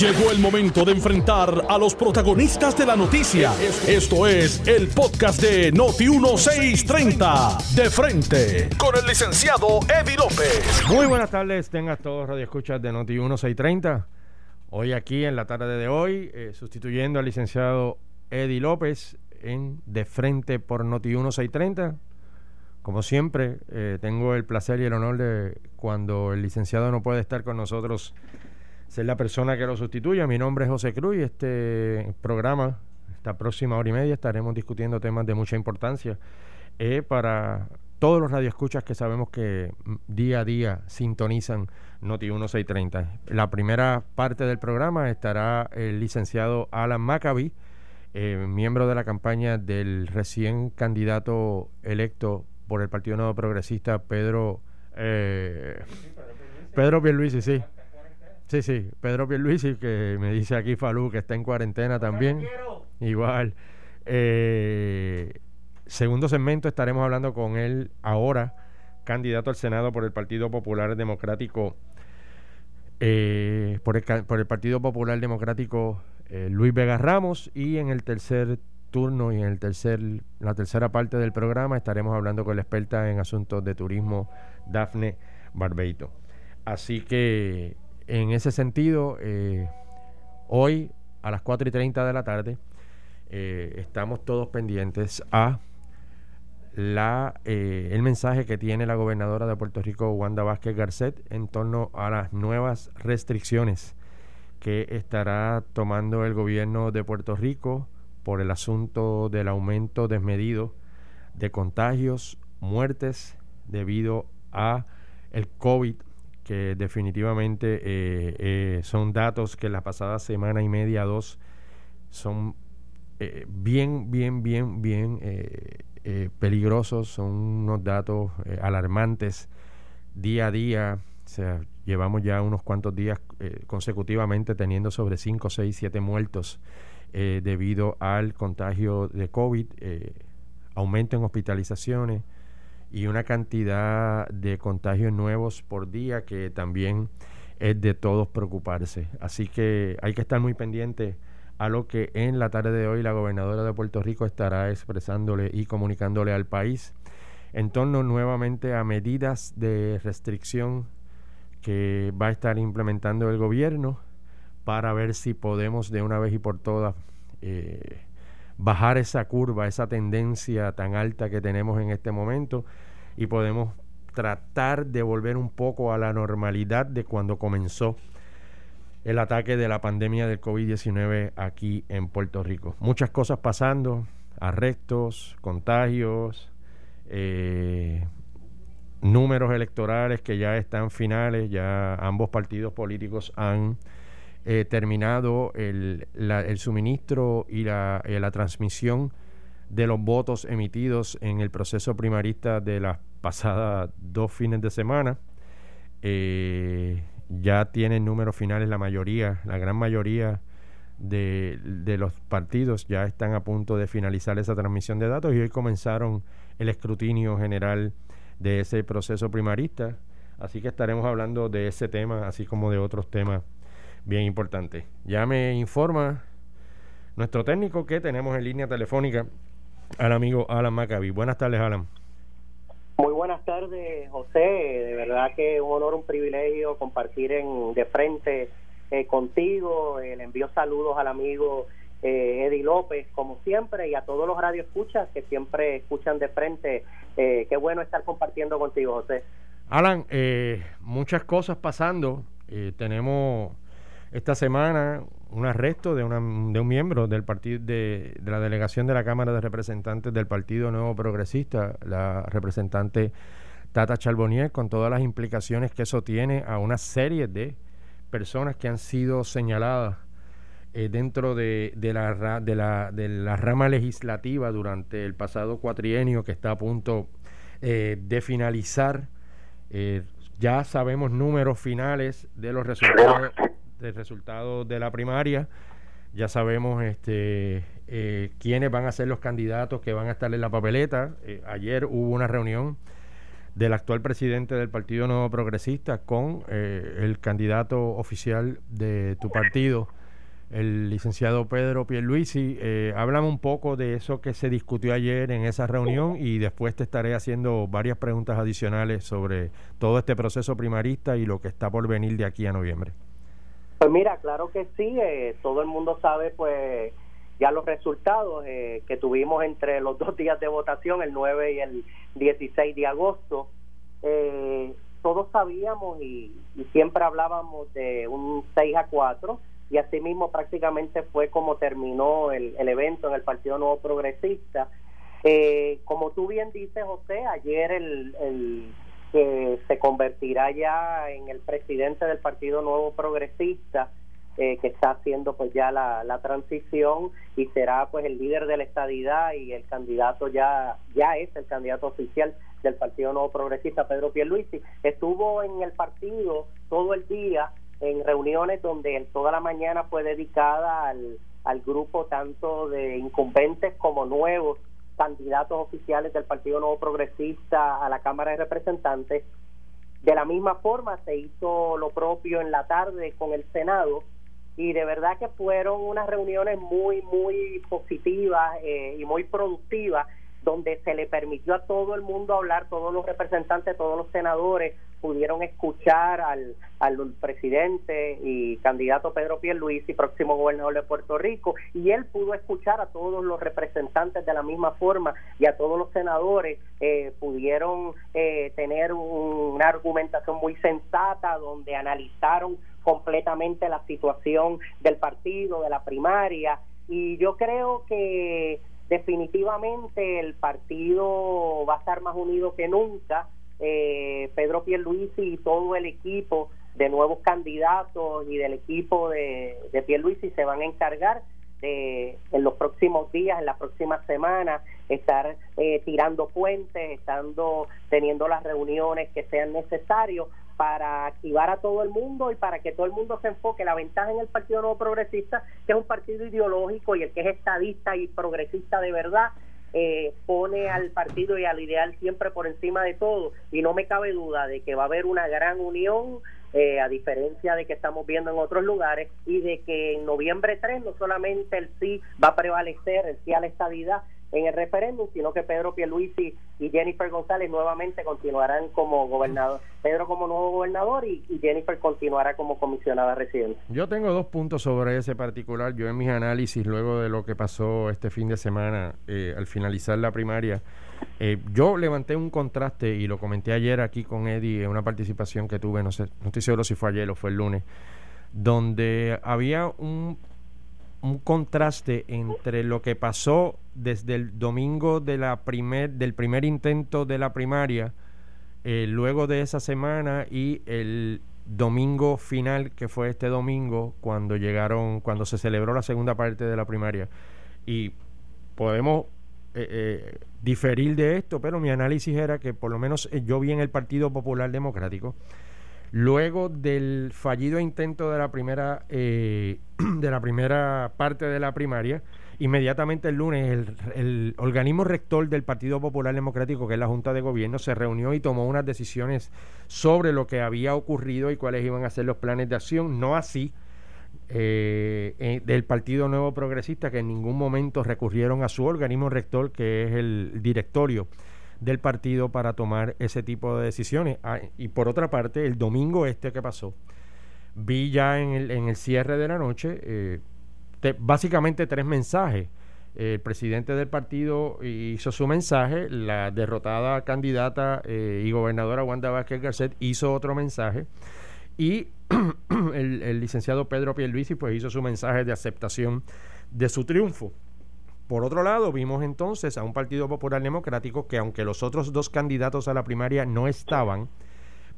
Llegó el momento de enfrentar a los protagonistas de la noticia. Esto es el podcast de Noti1630. De frente, con el licenciado Eddie López. Muy buenas tardes, tengan todos Radio Escuchas de Noti1630. Hoy aquí en la tarde de hoy, eh, sustituyendo al licenciado Eddie López en De Frente por Noti1630. Como siempre, eh, tengo el placer y el honor de cuando el licenciado no puede estar con nosotros, ser la persona que lo sustituya. Mi nombre es José Cruz y este programa, esta próxima hora y media, estaremos discutiendo temas de mucha importancia eh, para todos los radioescuchas que sabemos que mm, día a día sintonizan Noti 1630. La primera parte del programa estará el licenciado Alan Maccabi, eh, miembro de la campaña del recién candidato electo por el Partido Nuevo Progresista, Pedro eh, Pedro Pierluisi, sí. Sí, sí, Pedro Pierluisi, que me dice aquí Falú que está en cuarentena también. Igual. Eh, segundo segmento estaremos hablando con él ahora, candidato al Senado por el Partido Popular Democrático, eh, por, el, por el Partido Popular Democrático Luis Vega Ramos, y en el tercer turno y en el tercer, la tercera parte del programa estaremos hablando con la experta en asuntos de turismo, Dafne Barbeito. Así que en ese sentido, eh, hoy a las 4 y 30 de la tarde eh, estamos todos pendientes a la, eh, el mensaje que tiene la gobernadora de Puerto Rico, Wanda Vázquez Garcet, en torno a las nuevas restricciones que estará tomando el gobierno de Puerto Rico por el asunto del aumento desmedido de contagios, muertes debido a el COVID, que definitivamente eh, eh, son datos que la pasada semana y media, dos, son eh, bien, bien, bien, bien peligrosos, son unos datos alarmantes día a día. O sea, llevamos ya unos cuantos días consecutivamente teniendo sobre 5, 6, 7 muertos eh, debido al contagio de COVID, eh, aumento en hospitalizaciones y una cantidad de contagios nuevos por día que también es de todos preocuparse. Así que hay que estar muy pendiente a lo que en la tarde de hoy la gobernadora de Puerto Rico estará expresándole y comunicándole al país en torno nuevamente a medidas de restricción que va a estar implementando el gobierno para ver si podemos de una vez y por todas eh, bajar esa curva, esa tendencia tan alta que tenemos en este momento y podemos tratar de volver un poco a la normalidad de cuando comenzó el ataque de la pandemia del COVID-19 aquí en Puerto Rico. Muchas cosas pasando, arrestos, contagios, eh, números electorales que ya están finales, ya ambos partidos políticos han eh, terminado el, suministro y la, eh, la, transmisión de los votos emitidos en el proceso primarista de las pasadas dos fines de semana. Eh, ya tienen números finales la mayoría, la gran mayoría de, de, los partidos ya están a punto de finalizar esa transmisión de datos y hoy comenzaron el escrutinio general de ese proceso primarista. Así que estaremos hablando de ese tema, así como de otros temas bien importante. Ya me informa nuestro técnico que tenemos en línea telefónica al amigo Alan Maccabi. Buenas tardes, Alan. Muy buenas tardes, José. De verdad que un honor, un privilegio compartir en de frente eh, contigo. Eh, le envío saludos al amigo eh, Eddie López, como siempre, y a todos los radioescuchas que siempre escuchan de frente. Eh, qué bueno estar compartiendo contigo, José. Alan, muchas cosas pasando. tenemos esta semana un arresto de, una, de un miembro del partido de, la delegación de la Cámara de Representantes del Partido Nuevo Progresista, la representante Tata Charbonnier, con todas las implicaciones que eso tiene a una serie de personas que han sido señaladas eh, dentro de, la, de, la, de la rama legislativa durante el pasado cuatrienio que está a punto eh, de finalizar. Eh, ya sabemos números finales de los resultados del resultado de la primaria. Ya sabemos este, eh, quiénes van a ser los candidatos que van a estar en la papeleta. Eh, ayer hubo una reunión del actual presidente del Partido Nuevo Progresista con eh, el candidato oficial de tu partido, el licenciado Pedro Pierluisi. Eh, háblame un poco de eso que se discutió ayer en esa reunión y después te estaré haciendo varias preguntas adicionales sobre todo este proceso primarista y lo que está por venir de aquí a noviembre. Pues mira, claro que sí, eh, todo el mundo sabe pues ya los resultados eh, que tuvimos entre los dos días de votación, el 9 y el 16 de agosto. Eh, todos sabíamos y, siempre hablábamos de un 6 a 4 y asimismo prácticamente fue como terminó el, evento en el Partido Nuevo Progresista. Eh, como tú bien dices, José, ayer el, el que se convertirá ya en el presidente del Partido Nuevo Progresista, eh, que está haciendo pues ya la, la, transición y será pues el líder de la estadidad y el candidato ya ya es el candidato oficial del Partido Nuevo Progresista Pedro Pierluisi. Estuvo en el partido todo el día en reuniones donde toda la mañana fue dedicada al, al grupo tanto de incumbentes como nuevos candidatos oficiales del Partido Nuevo Progresista a la Cámara de Representantes. De la misma forma se hizo lo propio en la tarde con el Senado y de verdad que fueron unas reuniones muy, muy positivas eh, y muy productivas donde se le permitió a todo el mundo hablar, todos los representantes, todos los senadores pudieron escuchar al, al presidente y candidato Pedro Pierluisi, próximo gobernador de Puerto Rico, y él pudo escuchar a todos los representantes de la misma forma y a todos los senadores eh, pudieron eh, tener una argumentación muy sensata donde analizaron completamente la situación del partido, de la primaria, y yo creo que definitivamente el partido va a estar más unido que nunca. Eh, Pedro Pierluisi y todo el equipo de nuevos candidatos y del equipo de, de Pierluisi se van a encargar de, en los próximos días, en las próximas semanas, estar eh, tirando puentes, estando teniendo las reuniones que sean necesarios para activar a todo el mundo y para que todo el mundo se enfoque. La ventaja en el Partido Nuevo Progresista, que es un partido ideológico y el que es estadista y progresista de verdad, eh, pone al partido y al ideal siempre por encima de todo. Y no me cabe duda de que va a haber una gran unión, eh, a diferencia de que estamos viendo en otros lugares, y de que en noviembre 3 no solamente el sí va a prevalecer, el sí a la estabilidad, en el referéndum, sino que Pedro Pierluisi y Jennifer González nuevamente continuarán como gobernador. Pedro como nuevo gobernador y, Jennifer continuará como comisionada residente. Yo tengo dos puntos sobre ese particular. Yo en mis análisis, luego de lo que pasó este fin de semana, eh, al finalizar la primaria, eh, yo levanté un contraste y lo comenté ayer aquí con Eddie en una participación que tuve, no sé, no estoy seguro si fue ayer o fue el lunes, donde había un un contraste entre lo que pasó desde el domingo de la primer, del primer intento de la primaria, eh, luego de esa semana y el domingo final que fue este domingo cuando llegaron, cuando se celebró la segunda parte de la primaria. Y podemos eh, eh, diferir de esto, pero mi análisis era que por lo menos yo vi en el Partido Popular Democrático Luego del fallido intento de la primera eh, de la primera parte de la primaria, inmediatamente el lunes el, organismo rector del Partido Popular Democrático, que es la Junta de Gobierno, se reunió y tomó unas decisiones sobre lo que había ocurrido y cuáles iban a ser los planes de acción. No así eh, eh, del Partido Nuevo Progresista, que en ningún momento recurrieron a su organismo rector, que es el directorio del partido para tomar ese tipo de decisiones. Ah, y por otra parte, el domingo este que pasó, vi ya en el, en el cierre de la noche eh, básicamente tres mensajes. el presidente del partido hizo su mensaje, la derrotada candidata eh, y gobernadora Wanda Vázquez Garcet hizo otro mensaje y el, el licenciado Pedro Pierluisi pues hizo su mensaje de aceptación de su triunfo. Por otro lado, vimos entonces a un Partido Popular Democrático que aunque los otros dos candidatos a la primaria no estaban,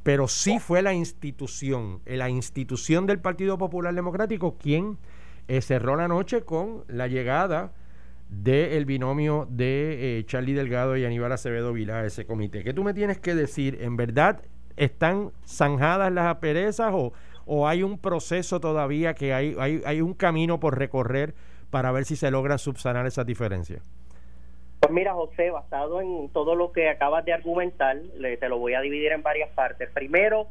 pero sí fue la institución, eh, la institución del Partido Popular Democrático quien eh, cerró la noche con la llegada del binomio de eh, Charlie Delgado y Aníbal Acevedo Vila a ese comité. ¿Qué tú me tienes que decir? ¿En verdad están zanjadas las aperezas o, hay un proceso todavía que hay un camino por recorrer? Para ver si se logra subsanar esas diferencias? Pues mira, José, basado en todo lo que acabas de argumentar, te lo voy a dividir en varias partes. Primero,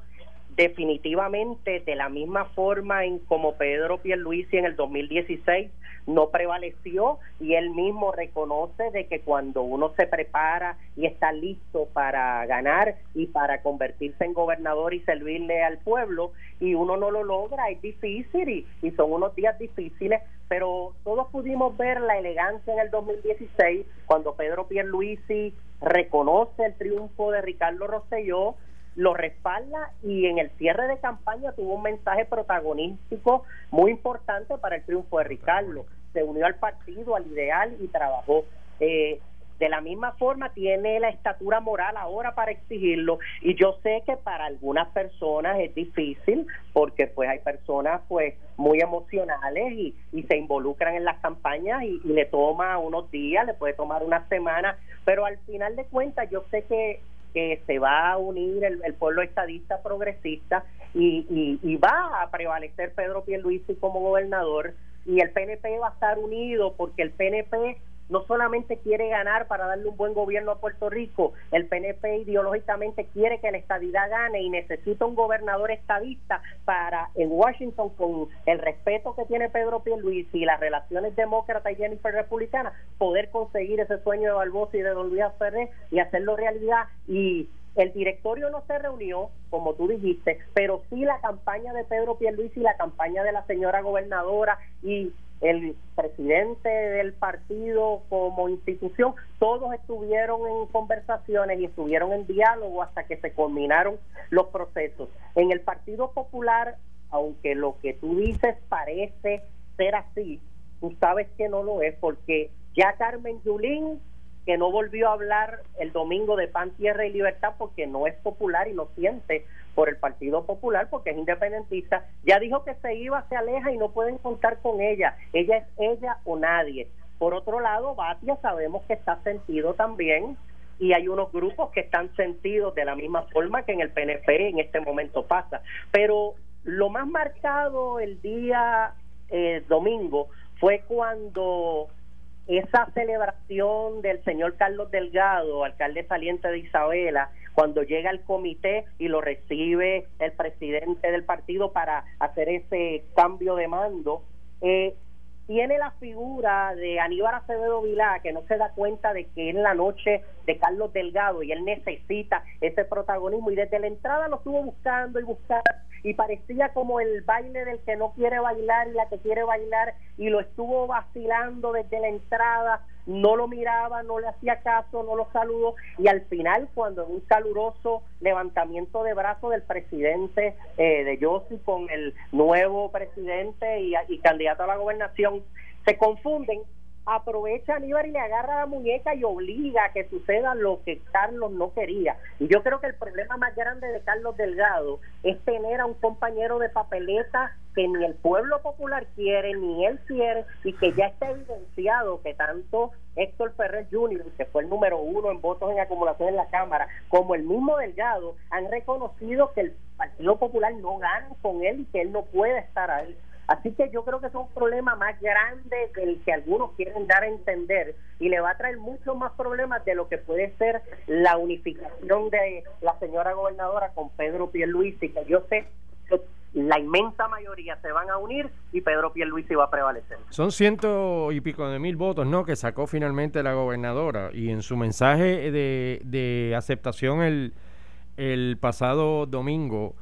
definitivamente de la misma forma en como Pedro Pierluisi en el 2016 no prevaleció y él mismo reconoce de que cuando uno se prepara y está listo para ganar y para convertirse en gobernador y servirle al pueblo y uno no lo logra es difícil y, y son unos días difíciles pero todos pudimos ver la elegancia en el 2016 cuando Pedro Pierluisi reconoce el triunfo de Ricardo Rosselló lo respalda y en el cierre de campaña tuvo un mensaje protagonístico muy importante para el triunfo de Ricardo. Se unió al partido, al ideal y trabajó. Eh, de la misma forma tiene la estatura moral ahora para exigirlo y yo sé que para algunas personas es difícil porque pues hay personas pues muy emocionales y, y se involucran en las campañas y, y, le toma unos días, le puede tomar una semana, pero al final de cuentas yo sé que que se va a unir el, pueblo estadista progresista y, y, va a prevalecer Pedro Pierluisi como gobernador y el PNP va a estar unido porque el PNP no solamente quiere ganar para darle un buen gobierno a Puerto Rico, el PNP ideológicamente quiere que la estadidad gane y necesita un gobernador estadista para en Washington con el respeto que tiene Pedro Pierluisi y las relaciones demócrata y Jennifer republicana poder conseguir ese sueño de Barbosa y de Don Luis Ferrer y hacerlo realidad. Y el directorio no se reunió, como tú dijiste, pero sí la campaña de Pedro Pierluisi y la campaña de la señora gobernadora y el presidente del partido como institución, todos estuvieron en conversaciones y estuvieron en diálogo hasta que se culminaron los procesos. En el Partido Popular, aunque lo que tú dices parece ser así, tú sabes que no lo es porque ya Carmen Yulín que no volvió a hablar el domingo de pan, tierra y libertad porque no es popular y lo siente por el Partido Popular porque es independentista, ya dijo que se iba, se aleja y no pueden contar con ella. Ella es ella o nadie. Por otro lado, Batia sabemos que está sentido también y hay unos grupos que están sentidos de la misma forma que en el PNP en este momento pasa. Pero lo más marcado el día eh, domingo fue cuando esa celebración del señor Carlos Delgado, alcalde saliente de Isabela, cuando llega el comité y lo recibe el presidente del partido para hacer ese cambio de mando, eh, tiene la figura de Aníbal Acevedo Vilá, que no se da cuenta de que es la noche de Carlos Delgado y él necesita ese protagonismo. Y desde la entrada lo estuvo buscando y buscando y parecía como el baile del que no quiere bailar y la que quiere bailar y lo estuvo vacilando desde la entrada, no lo miraba, no le hacía caso, no lo saludó. Y al final cuando en un caluroso levantamiento de brazos del presidente eh, de Yossi con el nuevo presidente y, y candidato a la gobernación se confunden aprovecha a Aníbal y le agarra la muñeca y obliga a que suceda lo que Carlos no quería. Y yo creo que el problema más grande de Carlos Delgado es tener a un compañero de papeleta que ni el pueblo popular quiere, ni él quiere, y que ya está evidenciado que tanto Héctor Ferrer Jr., que fue el número uno en votos en acumulación en la Cámara, como el mismo Delgado, han reconocido que el Partido Popular no gana con él y que él no puede estar ahí. Así que yo creo que es un problema más grande del que algunos quieren dar a entender y le va a traer muchos más problemas de lo que puede ser la unificación de la señora gobernadora con Pedro Pierluisi, que yo sé que la inmensa mayoría se van a unir y Pedro Pierluisi va a prevalecer. Son ciento y pico de mil votos, ¿no? Que sacó finalmente la gobernadora y en su mensaje de, de aceptación el, el pasado domingo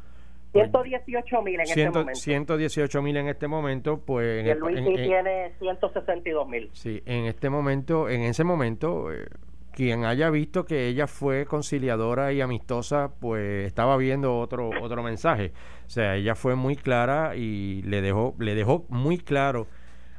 118 mil en este momento. 118 mil en este momento, pues... Y Luis tiene 162 mil. Sí, en este momento, en ese momento, eh, quien haya visto que ella fue conciliadora y amistosa, pues estaba viendo otro otro mensaje. O sea, ella fue muy clara y le dejó le dejó muy claro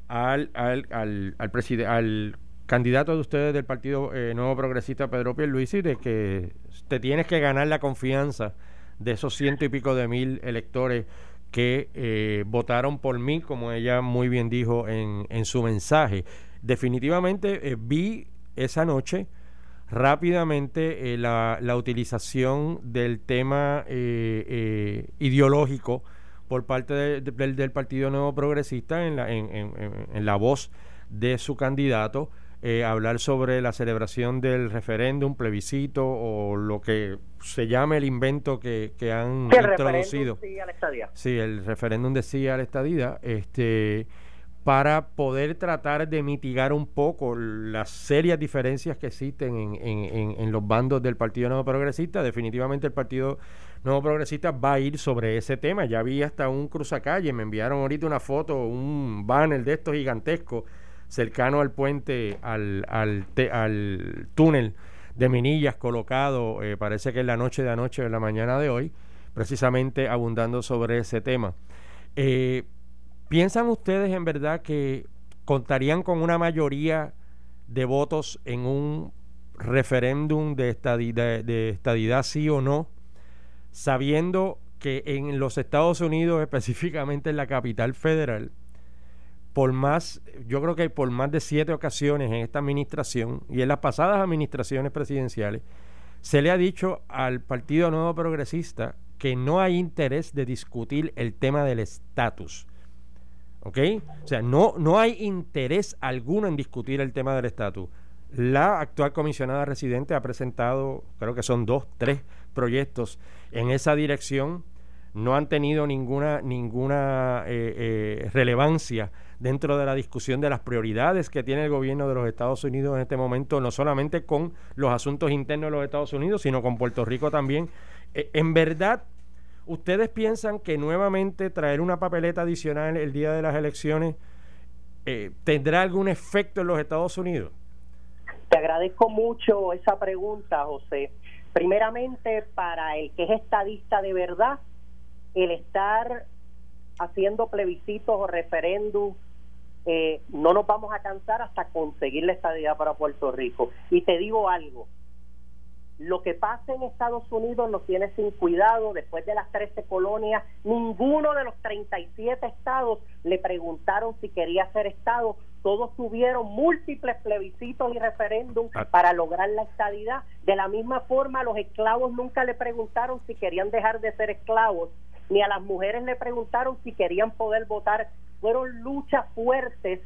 al al al, al, al candidato de ustedes del Partido eh, Nuevo Progresista, Pedro Pierluisi, de que te tienes que ganar la confianza de esos ciento y pico de mil electores que eh, votaron por mí, como ella muy bien dijo en, en su mensaje. Definitivamente eh, vi esa noche rápidamente eh, la, la, utilización del tema ideológico por parte del Partido Nuevo Progresista en la, en, en, en la voz de su candidato eh, hablar sobre la celebración del referéndum, plebiscito o lo que se llame el invento que, han introducido. Sí, el referéndum de sí a la estadía. Este, para poder tratar de mitigar un poco las serias diferencias que existen en, en, en, los bandos del Partido Nuevo Progresista. Definitivamente el Partido Nuevo Progresista va a ir sobre ese tema. Ya vi hasta un cruzacalle, me enviaron ahorita una foto, un banner de estos gigantescos cercano al puente, al, al, al túnel de Minillas colocado, eh, parece que en la noche de anoche o en la mañana de hoy, precisamente abundando sobre ese tema. Eh, ¿Piensan ustedes en verdad que contarían con una mayoría de votos en un referéndum de de estadidad sí o no, sabiendo que en los Estados Unidos, específicamente en la capital federal, por más, yo creo que por más de siete ocasiones en esta administración y en las pasadas administraciones presidenciales, se le ha dicho al Partido Nuevo Progresista que no hay interés de discutir el tema del estatus. ¿Ok? O sea, no, no hay interés alguno en discutir el tema del estatus. La actual comisionada residente ha presentado, creo que son dos, tres proyectos en esa dirección. No han tenido ninguna, ninguna eh, eh, relevancia dentro de la discusión de las prioridades que tiene el gobierno de los Estados Unidos en este momento, no solamente con los asuntos internos de los Estados Unidos, sino con Puerto Rico también. Eh, en verdad, ¿ustedes piensan que nuevamente traer una papeleta adicional el día de las elecciones eh, tendrá algún efecto en los Estados Unidos? Te agradezco mucho esa pregunta, José. Primeramente, para el que es estadista de verdad, el estar haciendo plebiscitos o referéndum eh, no nos vamos a cansar hasta conseguir la estadía para Puerto Rico. Y te digo algo, lo que pasa en Estados Unidos nos tiene sin cuidado. Después de las 13 colonias, ninguno de los 37 estados le preguntaron si quería ser estado. Todos tuvieron múltiples plebiscitos y referéndum ah. para lograr la estadidad. De la misma forma, los esclavos nunca le preguntaron si querían dejar de ser esclavos, ni a las mujeres le preguntaron si querían poder votar. Fueron luchas fuertes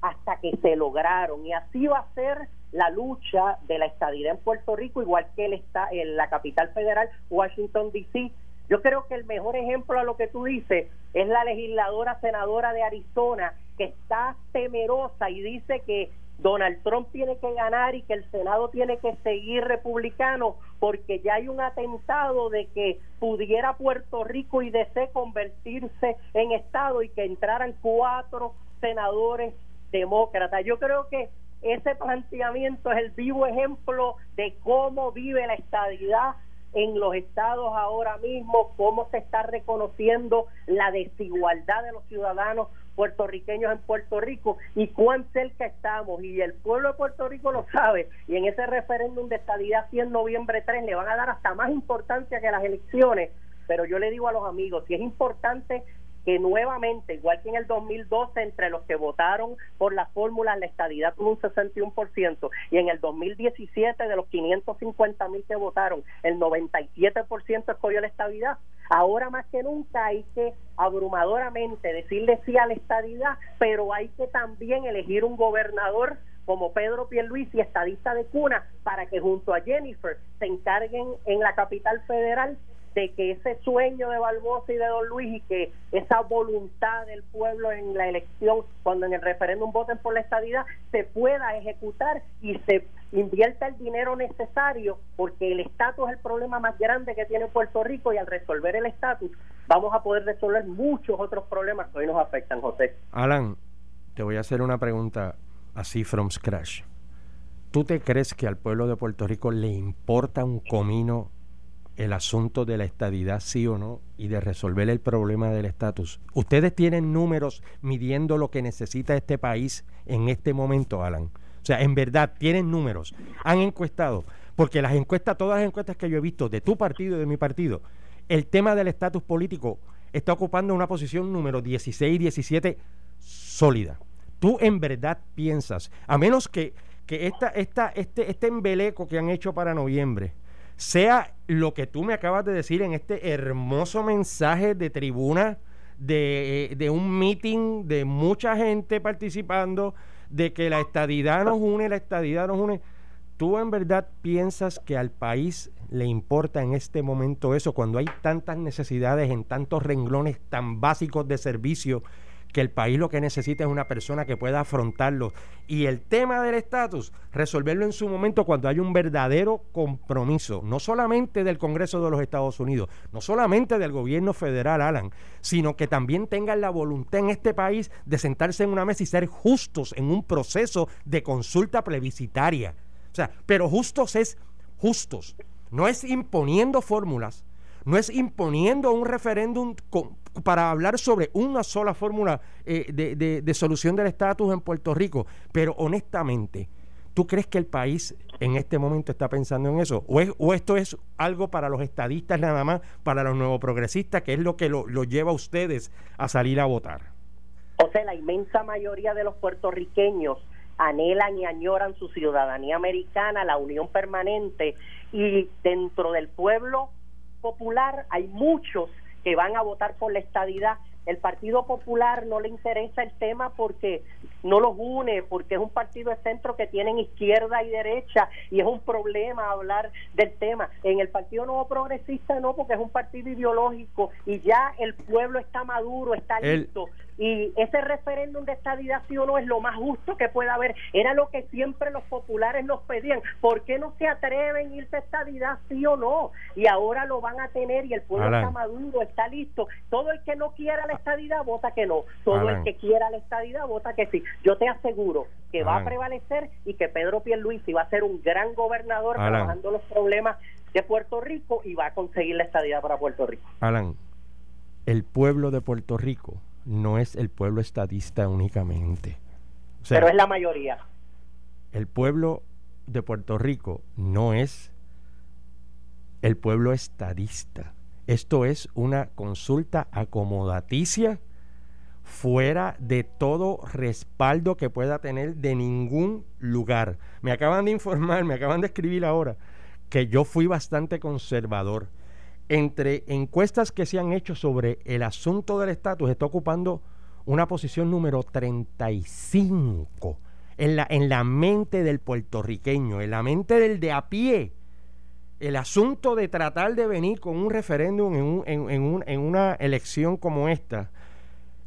hasta que se lograron. Y así va a ser la lucha de la estadidad en Puerto Rico igual que él está en la capital federal Washington DC yo creo que el mejor ejemplo a lo que tú dices es la legisladora senadora de Arizona que está temerosa y dice que Donald Trump tiene que ganar y que el Senado tiene que seguir republicano porque ya hay un atentado de que pudiera Puerto Rico y DC convertirse en Estado y que entraran cuatro senadores demócratas. Yo creo que ese planteamiento es el vivo ejemplo de cómo vive la estadidad en los estados ahora mismo, cómo se está reconociendo la desigualdad de los ciudadanos puertorriqueños en Puerto Rico y cuán cerca estamos. Y el pueblo de Puerto Rico lo sabe y en ese referéndum de estadidad 100 noviembre 3 le van a dar hasta más importancia que las elecciones. Pero yo le digo a los amigos si es importante que nuevamente, igual que en el 2012, entre los que votaron por la fórmula, la estadidad tuvo un 61%, y en el 2017, de los 550 mil que votaron, el 97% escogió la estabilidad. Ahora más que nunca hay que abrumadoramente decirle sí a la estadidad, pero hay que también elegir un gobernador como Pedro Pierluisi, estadista de cuna, para que junto a Jennifer se encarguen en la capital federal de que ese sueño de Barbosa y de Don Luis y que esa voluntad del pueblo en la elección, cuando en el referéndum voten por la estadidad, se pueda ejecutar y se invierta el dinero necesario, porque el estatus es el problema más grande que tiene Puerto Rico y al resolver el estatus vamos a poder resolver muchos otros problemas que hoy nos afectan, José. Alan, te voy a hacer una pregunta así from scratch. ¿Tú te crees que al pueblo de Puerto Rico le importa un comino el asunto de la estadidad, sí o no, y de resolver el problema del estatus. Ustedes tienen números midiendo lo que necesita este país en este momento, Alan. O sea, en verdad, tienen números. Han encuestado, porque las encuestas, todas las encuestas que yo he visto de tu partido y de mi partido, el tema del estatus político está ocupando una posición número 16 y 17 sólida. Tú en verdad piensas, a menos que, que esta, esta, este, este embeleco que han hecho para noviembre, sea lo que tú me acabas de decir en este hermoso mensaje de tribuna de, un meeting de mucha gente participando, de que la estadidad nos une, la estadidad nos une. ¿Tú en verdad piensas que al país le importa en este momento eso cuando hay tantas necesidades en tantos renglones tan básicos de servicio que el país lo que necesita es una persona que pueda afrontarlo. Y el tema del estatus, resolverlo en su momento cuando hay un verdadero compromiso, no solamente del Congreso de los Estados Unidos, no solamente del gobierno federal, Alan, sino que también tengan la voluntad en este país de sentarse en una mesa y ser justos en un proceso de consulta plebiscitaria. O sea, pero justos es justos, no es imponiendo fórmulas, no es imponiendo un referéndum para hablar sobre una sola fórmula eh, de, solución del estatus en Puerto Rico. Pero honestamente, ¿tú crees que el país en este momento está pensando en eso? ¿O, esto es algo para los estadistas nada más, para los nuevos progresistas, que es lo que lo, lleva a ustedes a salir a votar? O sea, la inmensa mayoría de los puertorriqueños anhelan y añoran su ciudadanía americana, la unión permanente, y dentro del pueblo popular hay muchos que van a votar por la estadidad. El Partido Popular no le interesa el tema porque no los une, porque es un partido de centro que tienen izquierda y derecha y es un problema hablar del tema. En el Partido Nuevo Progresista no, porque es un partido ideológico y ya el pueblo está maduro, está listo y ese referéndum de estadidad sí o no es lo más justo que pueda haber. Era lo que siempre los populares nos pedían. ¿Por qué no se atreven a irse a estadidad sí o no? Y ahora lo van a tener y el pueblo está maduro, está listo. Todo el que no quiera la estadidad vota que no. Todo el que quiera la estadidad vota que sí. Yo te aseguro que va a prevalecer y que Pedro Pierluisi va a ser un gran gobernador trabajando los problemas de Puerto Rico y va a conseguir la estadidad para Puerto Rico. Alan, el pueblo de Puerto Rico no es el pueblo estadista únicamente. Pero es la mayoría. El pueblo de Puerto Rico no es el pueblo estadista. Esto es una consulta acomodaticia fuera de todo respaldo que pueda tener de ningún lugar. Me acaban de informar, me acaban de escribir ahora que yo fui bastante conservador entre encuestas que se han hecho sobre el asunto del estatus, está ocupando una posición número 35 en la, en la mente del puertorriqueño, en la mente del de a pie. El asunto de tratar de venir con un referéndum en, un, en, en, en una elección como esta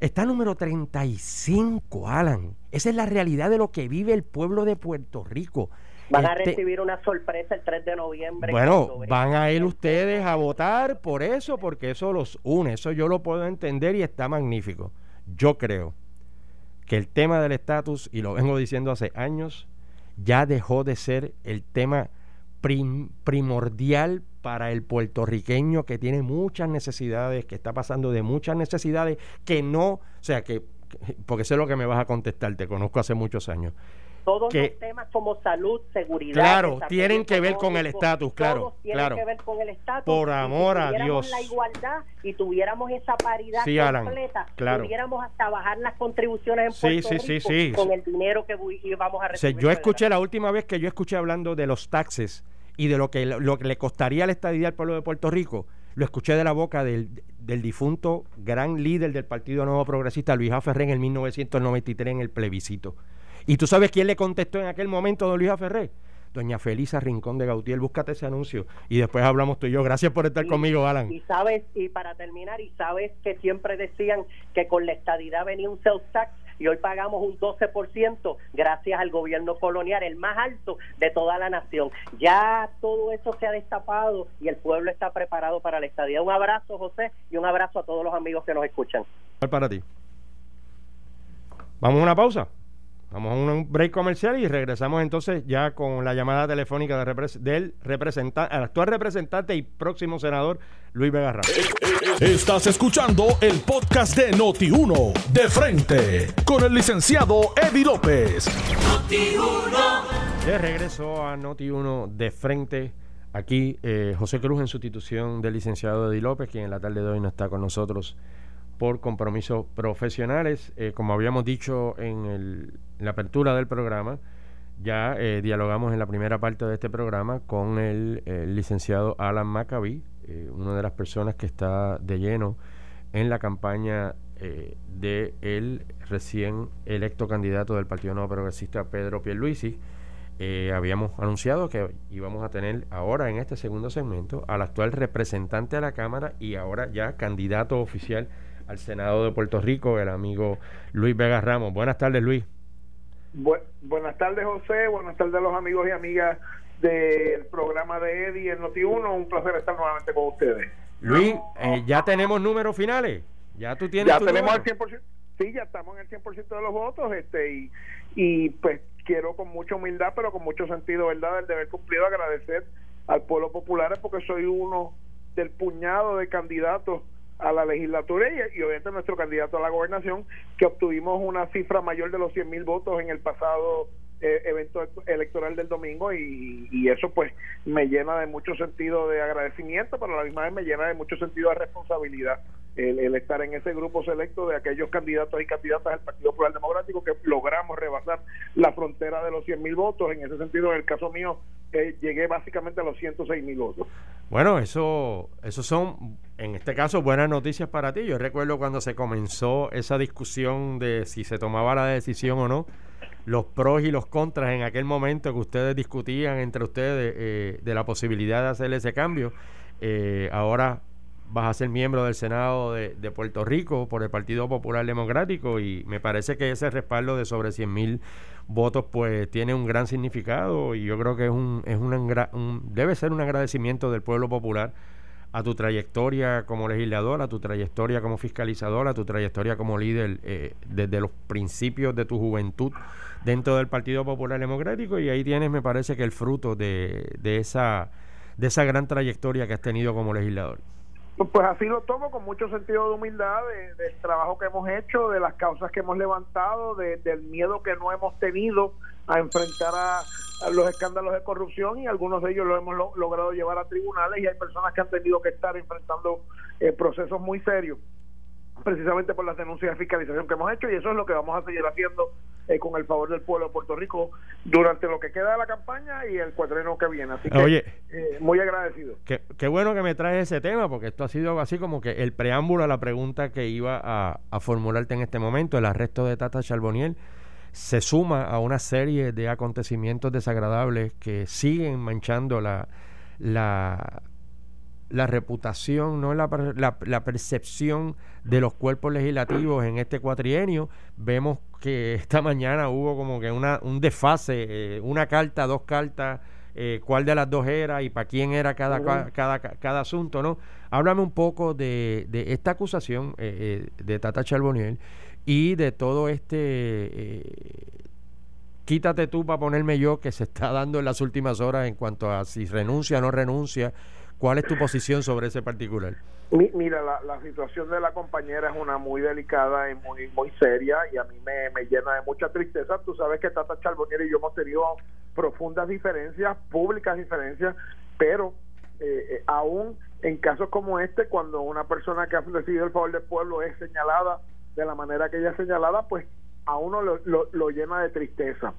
está número 35, Alan. Esa es la realidad de lo que vive el pueblo de Puerto Rico. Van a este, recibir una sorpresa el 3 de noviembre. Bueno, van a ir ustedes a votar por eso, porque eso los une. Eso yo lo puedo entender y está magnífico. Yo creo que el tema del estatus, y lo vengo diciendo hace años, ya dejó de ser el tema primordial para el puertorriqueño que tiene muchas necesidades, que está pasando de muchas necesidades, que no, o sea, que, porque sé lo que me vas a contestar, te conozco hace muchos años todos los temas como salud, seguridad. Claro, tienen que ver con el estatus, claro. Tienen claro. que ver con el estatus. Por amor a Dios. la igualdad y tuviéramos esa paridad completa, claro. pudiéramos hasta bajar las contribuciones en Puerto sí, sí, sí, con el dinero que vamos a recibir. yo escuché la última vez que yo escuché hablando de los taxes y de lo que, lo que le costaría la estadía al pueblo de Puerto Rico, lo escuché de la boca del, del difunto gran líder del Partido Nuevo Progresista, Luis A. Ferrer, en el 1993 en el plebiscito. ¿Y tú sabes quién le contestó en aquel momento a don Luis Ferré? Doña Felisa Rincón de Gautier, búscate ese anuncio y después hablamos tú y yo. Gracias por estar conmigo, Alan. Y sabes, y para terminar, y sabes que siempre decían que con la estadidad venía un sales tax y hoy pagamos un 12% gracias al gobierno colonial, el más alto de toda la nación. Ya todo eso se ha destapado y el pueblo está preparado para la estadidad. Un abrazo, José, y un abrazo a todos los amigos que nos escuchan. Para ti. Vamos a una pausa. Vamos a un break comercial y regresamos entonces ya con la llamada telefónica del representante, actual representante y próximo senador Luis Vega Estás escuchando el podcast de Noti1 de frente con el licenciado Eddie López. Noti1. De regreso a Noti1 de frente. Aquí eh, José Cruz en sustitución del licenciado Eddie López, quien en la tarde de hoy no está con nosotros por compromisos profesionales. Eh, como habíamos dicho en, la apertura del programa, ya eh, dialogamos en la primera parte de este programa con el, licenciado Alan Maccabi, eh, una de las personas que está de lleno en la campaña eh, de el recién electo candidato del Partido Nuevo Progresista Pedro Pierluisi. Habíamos anunciado que íbamos a tener ahora en este segundo segmento al actual representante de la Cámara y ahora ya candidato oficial al Senado de Puerto Rico, el amigo Luis Vega Ramos. Buenas tardes, Luis. buenas tardes, José. Buenas tardes a los amigos y amigas del programa de Eddie en Noti1. Un placer estar nuevamente con ustedes. Luis, eh, ya tenemos números finales. Ya tú tienes. Ya tenemos el 100%. Sí, ya estamos en el 100% de los votos. este y, y pues quiero con mucha humildad, pero con mucho sentido, ¿verdad?, del deber cumplido agradecer al pueblo popular porque soy uno del puñado de candidatos a la legislatura y, obviamente nuestro candidato a la gobernación, que obtuvimos una cifra mayor de los 100 mil votos en el pasado evento electoral del domingo y, y, eso pues me llena de mucho sentido de agradecimiento, pero a la misma vez me llena de mucho sentido de responsabilidad el, estar en ese grupo selecto de aquellos candidatos y candidatas del Partido Popular Democrático que logramos rebasar la frontera de los 100 mil votos. En ese sentido, en el caso mío, eh, llegué básicamente a los 106 mil votos. Bueno, eso, eso son, en este caso, buenas noticias para ti. Yo recuerdo cuando se comenzó esa discusión de si se tomaba la decisión o no, los pros y los contras en aquel momento que ustedes discutían entre ustedes eh, de la posibilidad de hacer ese cambio. Eh, ahora vas a ser miembro del Senado de, Puerto Rico por el Partido Popular Democrático y me parece que ese respaldo de sobre 100 mil votos pues tiene un gran significado y yo creo que es un, es un, debe ser un agradecimiento del pueblo popular a tu trayectoria como legislador, a tu trayectoria como fiscalizador, a tu trayectoria como líder eh, desde los principios de tu juventud dentro del Partido Popular Democrático y ahí tienes me parece que el fruto de, de esa de esa gran trayectoria que has tenido como legislador. Pues así lo tomo con mucho sentido de humildad del trabajo que hemos hecho, de las causas que hemos levantado, del miedo que no hemos tenido a enfrentar a, los escándalos de corrupción y algunos de ellos lo hemos logrado llevar a tribunales y hay personas que han tenido que estar enfrentando eh, procesos muy serios precisamente por las denuncias de fiscalización que hemos hecho y eso es lo que vamos a seguir haciendo eh, con el favor del pueblo de Puerto Rico durante lo que queda de la campaña y el cuadreno que viene. Así que eh, muy agradecido. Qué, qué, bueno que me traes ese tema porque esto ha sido así como que el preámbulo a la pregunta que iba a, a formularte en este momento, el arresto de Tata Charboniel se suma a una serie de acontecimientos desagradables que siguen manchando la, la la reputación, no la, la, percepción de los cuerpos legislativos en este cuatrienio. Vemos que esta mañana hubo como que una, un desfase, eh, una carta, dos cartas, eh, cuál de las dos era y para quién era cada, cada, cada, asunto, ¿no? Háblame un poco de, de esta acusación eh, de Tata Charboniel y de todo este quítate tú para ponerme yo que se está dando en las últimas horas en cuanto a si renuncia o no renuncia ¿Cuál es tu posición sobre ese particular? Mira, la, situación de la compañera es una muy delicada y muy muy seria y a mí me, llena de mucha tristeza. Tú sabes que Tata Charbonnier y yo hemos tenido profundas diferencias, públicas diferencias, pero eh, eh, aún en casos como este, cuando una persona que ha recibido el favor del pueblo es señalada de la manera que ella es señalada, pues a uno lo, lo llena de tristeza.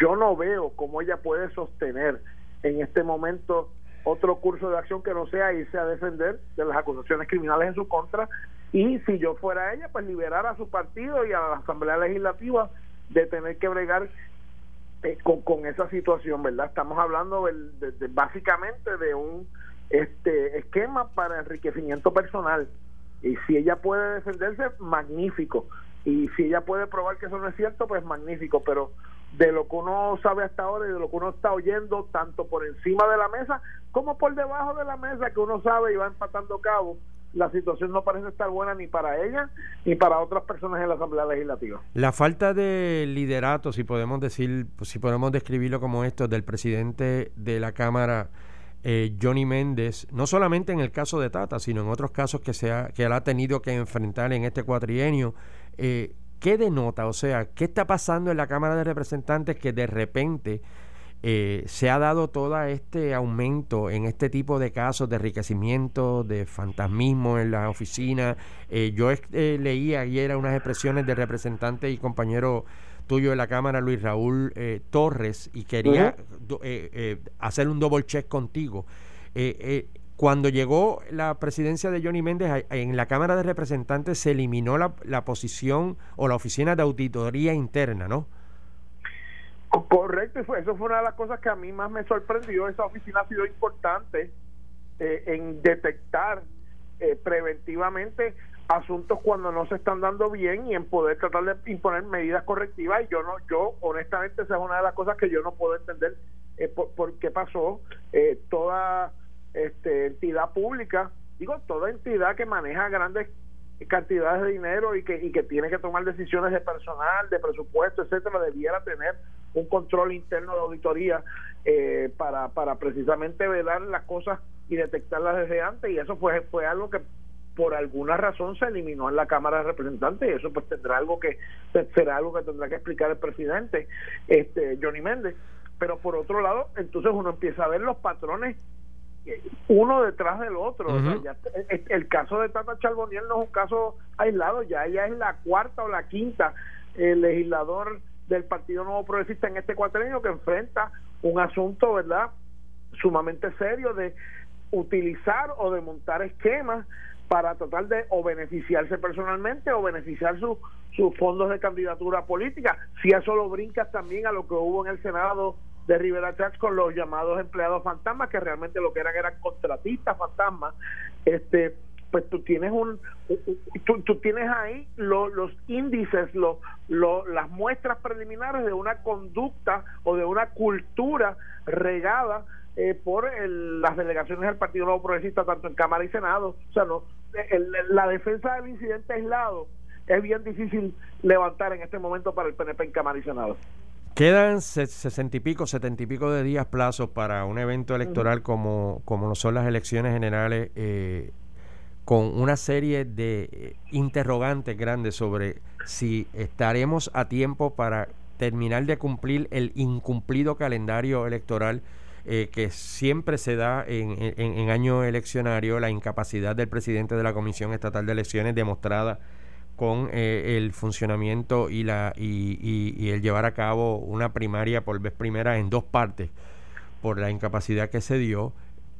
Yo no veo cómo ella puede sostener en este momento otro curso de acción que no sea irse a defender de las acusaciones criminales en su contra. Y si yo fuera ella pues liberar a su partido y a la Asamblea Legislativa de tener que bregar eh, con, esa situación, ¿verdad? Estamos hablando básicamente de un este esquema para enriquecimiento personal. Y si ella puede defenderse, magnífico. Y si ella puede probar que eso no es cierto, pues magnífico, pero de lo que uno sabe hasta ahora y de lo que uno está oyendo, tanto por encima de la mesa como por debajo de la mesa, que uno sabe y va empatando cabo, la situación no parece estar buena ni para ella ni para otras personas en la Asamblea Legislativa. La falta de liderato, si podemos decir, si podemos describirlo como esto, del presidente de la Cámara, eh, Johnny Méndez, no solamente en el caso de Tata, sino en otros casos que, se ha, que él ha tenido que enfrentar en este cuatrienio, eh, ¿qué denota? O sea, ¿qué está pasando en la Cámara de Representantes que de repente eh, se ha dado todo este aumento en este tipo de casos de enriquecimiento, de fantasmismo en la oficina? Eh, yo eh, leí ayer unas expresiones de representante y compañero tuyo de la Cámara, Luis Raúl Torres, y quería hacer un double check contigo. Cuando llegó la presidencia de Johnny Méndez en la Cámara de Representantes se eliminó la, la posición o la oficina de auditoría interna, ¿no? Correcto, eso fue una de las cosas que a mí más me sorprendió. Esa oficina ha sido importante eh, en detectar eh, preventivamente asuntos cuando no se están dando bien y en poder tratar de imponer medidas correctivas. Y yo no, yo honestamente esa es una de las cosas que yo no puedo entender eh, por, qué pasó. toda este, entidad pública, digo, toda entidad que maneja grandes cantidades de dinero y que, y que tiene que tomar decisiones de personal, de presupuesto, etcétera, debiera tener un control interno de auditoría eh, para, para precisamente velar las cosas y detectarlas desde antes y eso fue, fue algo que por alguna razón se eliminó en la Cámara de Representantes y eso pues tendrá algo que será algo que tendrá que explicar el presidente este Johnny Méndez. Pero por otro lado entonces uno empieza a ver los patrones uno detrás del otro el, caso de Tata Charboniel no es un caso aislado ya ella es la cuarta o la quinta el legislador del Partido Nuevo Progresista en este cuatrenio que enfrenta un asunto, ¿verdad?, sumamente serio de utilizar o de montar esquemas para tratar de o beneficiarse personalmente o beneficiar sus fondos de candidatura política. Si eso lo brincas también a lo que hubo en el Senado de Rivera Chats con los llamados empleados fantasmas, que realmente lo que eran eran contratistas fantasmas, este pues tú tienes un tú, tienes ahí los índices lo, las muestras preliminares de una conducta o de una cultura regada eh, por las delegaciones del Partido Nuevo Progresista tanto en Cámara y Senado. O sea no la defensa del incidente aislado es bien difícil levantar en este momento para el PNP en Cámara y Senado Quedan sesenta y pico, setenta y pico de días plazos para un evento electoral como, como son las elecciones generales eh, con una serie de eh, interrogantes grandes sobre si estaremos a tiempo para terminar de cumplir el incumplido calendario electoral eh, que siempre se da en, año eleccionario, la incapacidad del presidente de la Comisión Estatal de Elecciones demostrada con eh, el funcionamiento y, la, y el llevar a cabo una primaria por vez primera en dos partes por la incapacidad que se dio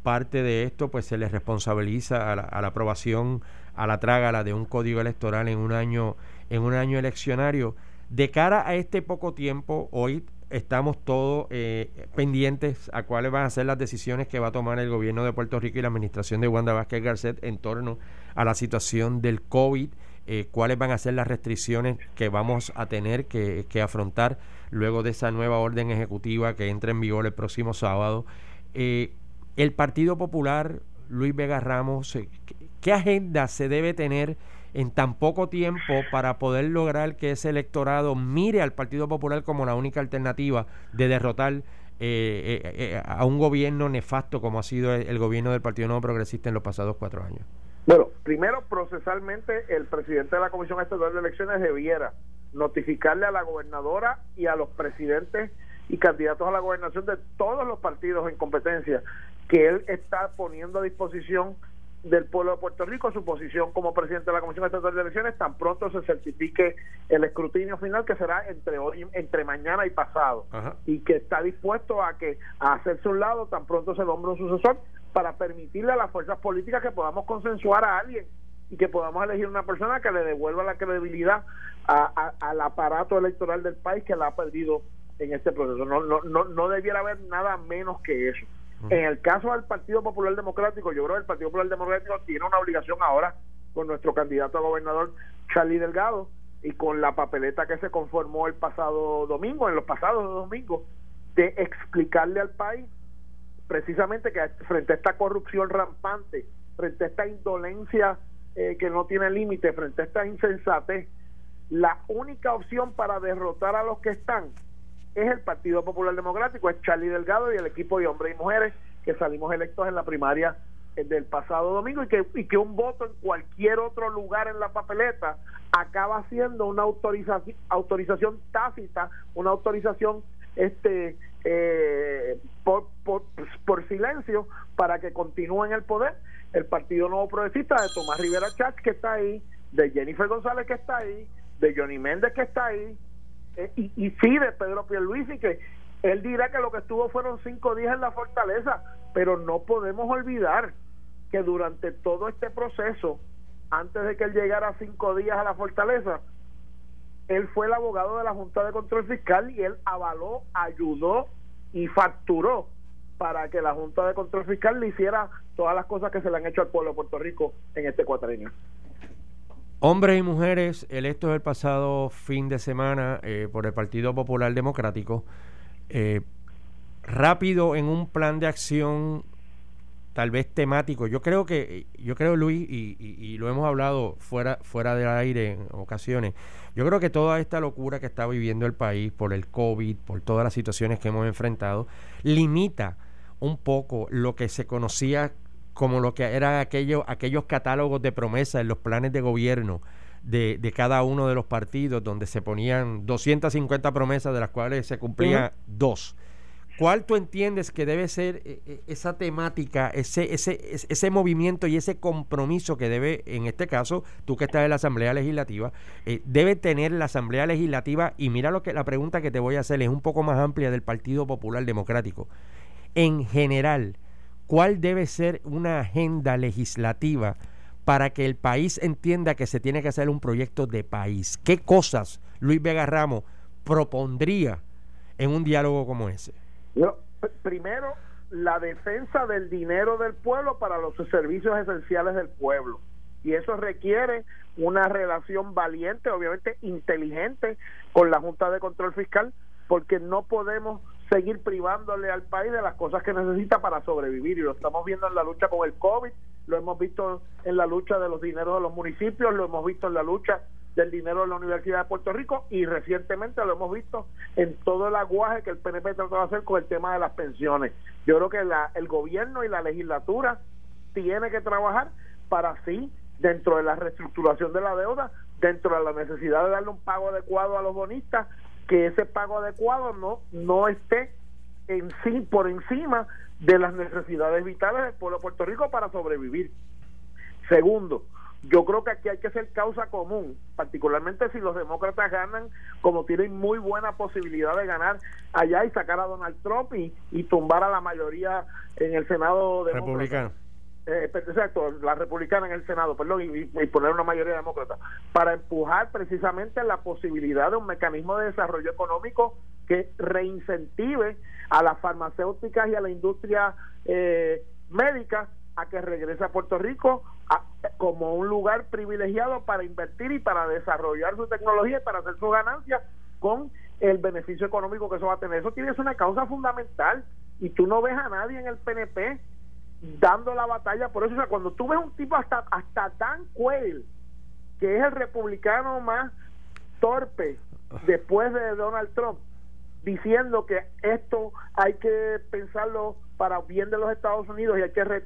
parte de esto pues se le responsabiliza a la, aprobación a la trágala de un código electoral en un año en un año eleccionario. De cara a este poco tiempo hoy estamos todos eh, pendientes a cuáles van a ser las decisiones que va a tomar el gobierno de Puerto Rico y la administración de Wanda Vázquez Garcet en torno a la situación del COVID, eh, cuáles van a ser las restricciones que vamos a tener que, afrontar luego de esa nueva orden ejecutiva que entra en vigor el próximo sábado. Eh, el Partido Popular, Luis Vega Ramos, eh, ¿qué agenda se debe tener en tan poco tiempo para poder lograr que ese electorado mire al Partido Popular como la única alternativa de derrotar eh, eh, a un gobierno nefasto como ha sido el, gobierno del Partido Nuevo Progresista en los pasados cuatro años? Bueno, primero, procesalmente, el presidente de la Comisión Estatal de Elecciones debiera notificarle a la gobernadora y a los presidentes y candidatos a la gobernación de todos los partidos en competencia que él está poniendo a disposición del pueblo de Puerto Rico su posición como presidente de la Comisión Estatal de Elecciones tan pronto se certifique el escrutinio final que será entre hoy entre mañana y pasado y que está dispuesto a que a hacerse un lado tan pronto se nombre un sucesor para permitirle a las fuerzas políticas que podamos consensuar a alguien y que podamos elegir una persona que le devuelva la credibilidad al aparato electoral del país que la ha perdido en este proceso. No no no, no debiera haber nada menos que eso en el caso del Partido Popular Democrático, yo creo que el Partido Popular Democrático tiene una obligación ahora con nuestro candidato a gobernador, Charlie Delgado, y con la papeleta que se conformó el pasado domingo, en los pasados domingos, de explicarle al país precisamente que frente a esta corrupción rampante, frente a esta indolencia eh, que no tiene límite, frente a esta insensatez, la única opción para derrotar a los que están es el Partido Popular Democrático, es Charlie Delgado y el equipo de hombres y mujeres que salimos electos en la primaria eh, del pasado domingo y que, y que un voto en cualquier otro lugar en la papeleta acaba siendo una autorización, autorización tácita, una autorización este eh, por, por, por, silencio para que continúe en el poder el Partido Nuevo Progresista de Tomás Rivera Chávez que está ahí, de Jennifer González que está ahí, de Johnny Méndez que está ahí, y, y sí de Pedro Pierluisi que él dirá que lo que estuvo fueron cinco días en la fortaleza pero no podemos olvidar que durante todo este proceso, antes de que él llegara cinco días a la fortaleza, él fue el abogado de la Junta de Control Fiscal y él avaló, ayudó y facturó para que la Junta de Control Fiscal le hiciera todas las cosas que se le han hecho al pueblo de Puerto Rico en este cuatrienio. Hombres y mujeres electos el pasado fin de semana eh, por el Partido Popular Democrático, eh, rápido en un plan de acción tal vez temático. Yo creo que, yo creo Luis, y, y, lo hemos hablado fuera, fuera del aire en ocasiones, yo creo que toda esta locura que está viviendo el país por el COVID, por todas las situaciones que hemos enfrentado, limita un poco lo que se conocía como lo que eran aquellos, aquellos catálogos de promesas en los planes de gobierno de, de, cada uno de los partidos, donde se ponían 250 promesas, de las cuales se cumplían dos. ¿Cuál tú entiendes que debe ser eh, eh, esa temática, ese, ese, ese movimiento y ese compromiso que debe, en este caso, tú que estás en la Asamblea Legislativa, eh, debe tener la Asamblea Legislativa? Y mira lo que la pregunta que te voy a hacer es un poco más amplia del Partido Popular Democrático. En general, cuál debe ser una agenda legislativa para que el país entienda que se tiene que hacer un proyecto de país. ¿Qué cosas Luis Vega Ramos propondría en un diálogo como ese? primero, la defensa del dinero del pueblo para los servicios esenciales del pueblo. Y eso requiere una relación valiente, obviamente inteligente, con la Junta de Control Fiscal, porque no podemos seguir privándole al país de las cosas que necesita para sobrevivir y lo estamos viendo en la lucha con el COVID, lo hemos visto en la lucha de los dineros de los municipios, lo hemos visto en la lucha del dinero de la Universidad de Puerto Rico y recientemente lo hemos visto en todo el aguaje que el PNP trató de hacer con el tema de las pensiones. Yo creo que la, el gobierno y la legislatura tiene que trabajar para así, dentro de la reestructuración de la deuda, dentro de la necesidad de darle un pago adecuado a los bonistas, que ese pago adecuado no, no esté en sí, por encima de las necesidades vitales del pueblo de Puerto Rico para sobrevivir. Segundo, yo creo que aquí hay que ser causa común, particularmente si los demócratas ganan, como tienen muy buena posibilidad de ganar allá y sacar a Donald Trump y, y tumbar a la mayoría en el Senado republicano eh, exacto, la republicana en el Senado, perdón, y, poner una mayoría demócrata, para empujar precisamente la posibilidad de un mecanismo de desarrollo económico que reincentive a las farmacéuticas y a la industria eh, médica a que regrese a Puerto Rico como un lugar privilegiado para invertir y para desarrollar su tecnología y para hacer su ganancia con el beneficio económico que eso va a tener. Eso tiene una causa fundamental y tú no ves a nadie en el PNP dando la batalla por eso. O sea, cuando tú ves un tipo hasta, hasta Dan Quayle, que es el republicano más torpe después de Donald Trump, diciendo que esto hay que pensarlo para bien de los Estados Unidos y hay que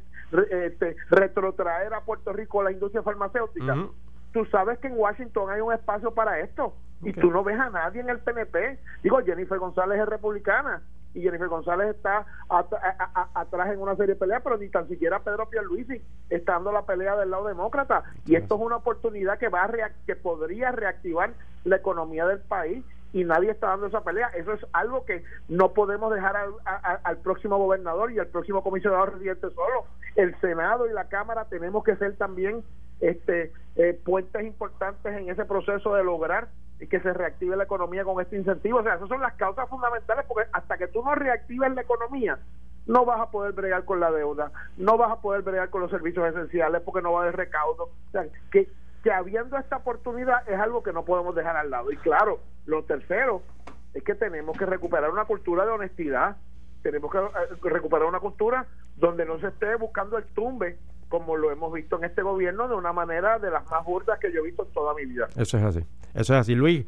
este, retrotraer a Puerto Rico la industria farmacéutica. Tú sabes que en Washington hay un espacio para esto y tú no ves a nadie en el PNP. Digo, Jennifer González es republicana y Jennifer González está atrás en una serie de peleas, pero ni tan siquiera Pedro Pierluisi está dando la pelea del lado demócrata. Y esto es una oportunidad que va a que podría reactivar la economía del país y nadie está dando esa pelea. Eso es algo que no podemos dejar al, próximo gobernador y al próximo comisionado residente solo. El Senado y la Cámara tenemos que ser también este eh, puentes importantes en ese proceso de lograr que se reactive la economía con este incentivo. O sea, esas son las causas fundamentales porque hasta que tú no reactives la economía, no vas a poder bregar con la deuda, no vas a poder bregar con los servicios esenciales porque no va a haber recaudo. O sea, que, que habiendo esta oportunidad es algo que no podemos dejar al lado. Y claro, lo tercero es que tenemos que recuperar una cultura de honestidad, tenemos que eh, recuperar una cultura donde no se esté buscando el tumbe como lo hemos visto en este gobierno de una manera de las más burdas que yo he visto en toda mi vida. Eso es así, eso es así. Luis,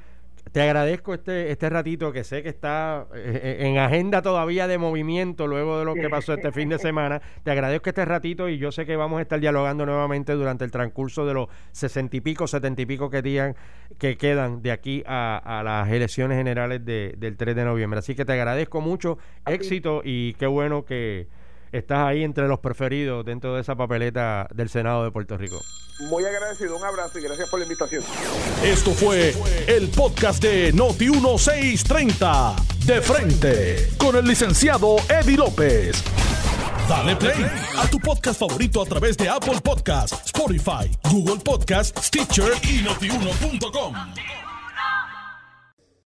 te agradezco este, este ratito que sé que está eh, eh, en agenda todavía de movimiento luego de lo que pasó este fin de semana. Te agradezco este ratito y yo sé que vamos a estar dialogando nuevamente durante el transcurso de los sesenta y pico, setenta y pico que, digan, que quedan de aquí a, las elecciones generales del 3 de noviembre. Así que te agradezco mucho, éxito y qué bueno que estás ahí entre los preferidos dentro de esa papeleta del Senado de Puerto Rico. Muy agradecido, un abrazo y gracias por la invitación. Esto fue el podcast de Noti 1630, de frente, con el licenciado Eddie López. Dale play a tu podcast favorito a través de Apple Podcasts, Spotify, Google Podcasts, Stitcher y notiuno.com.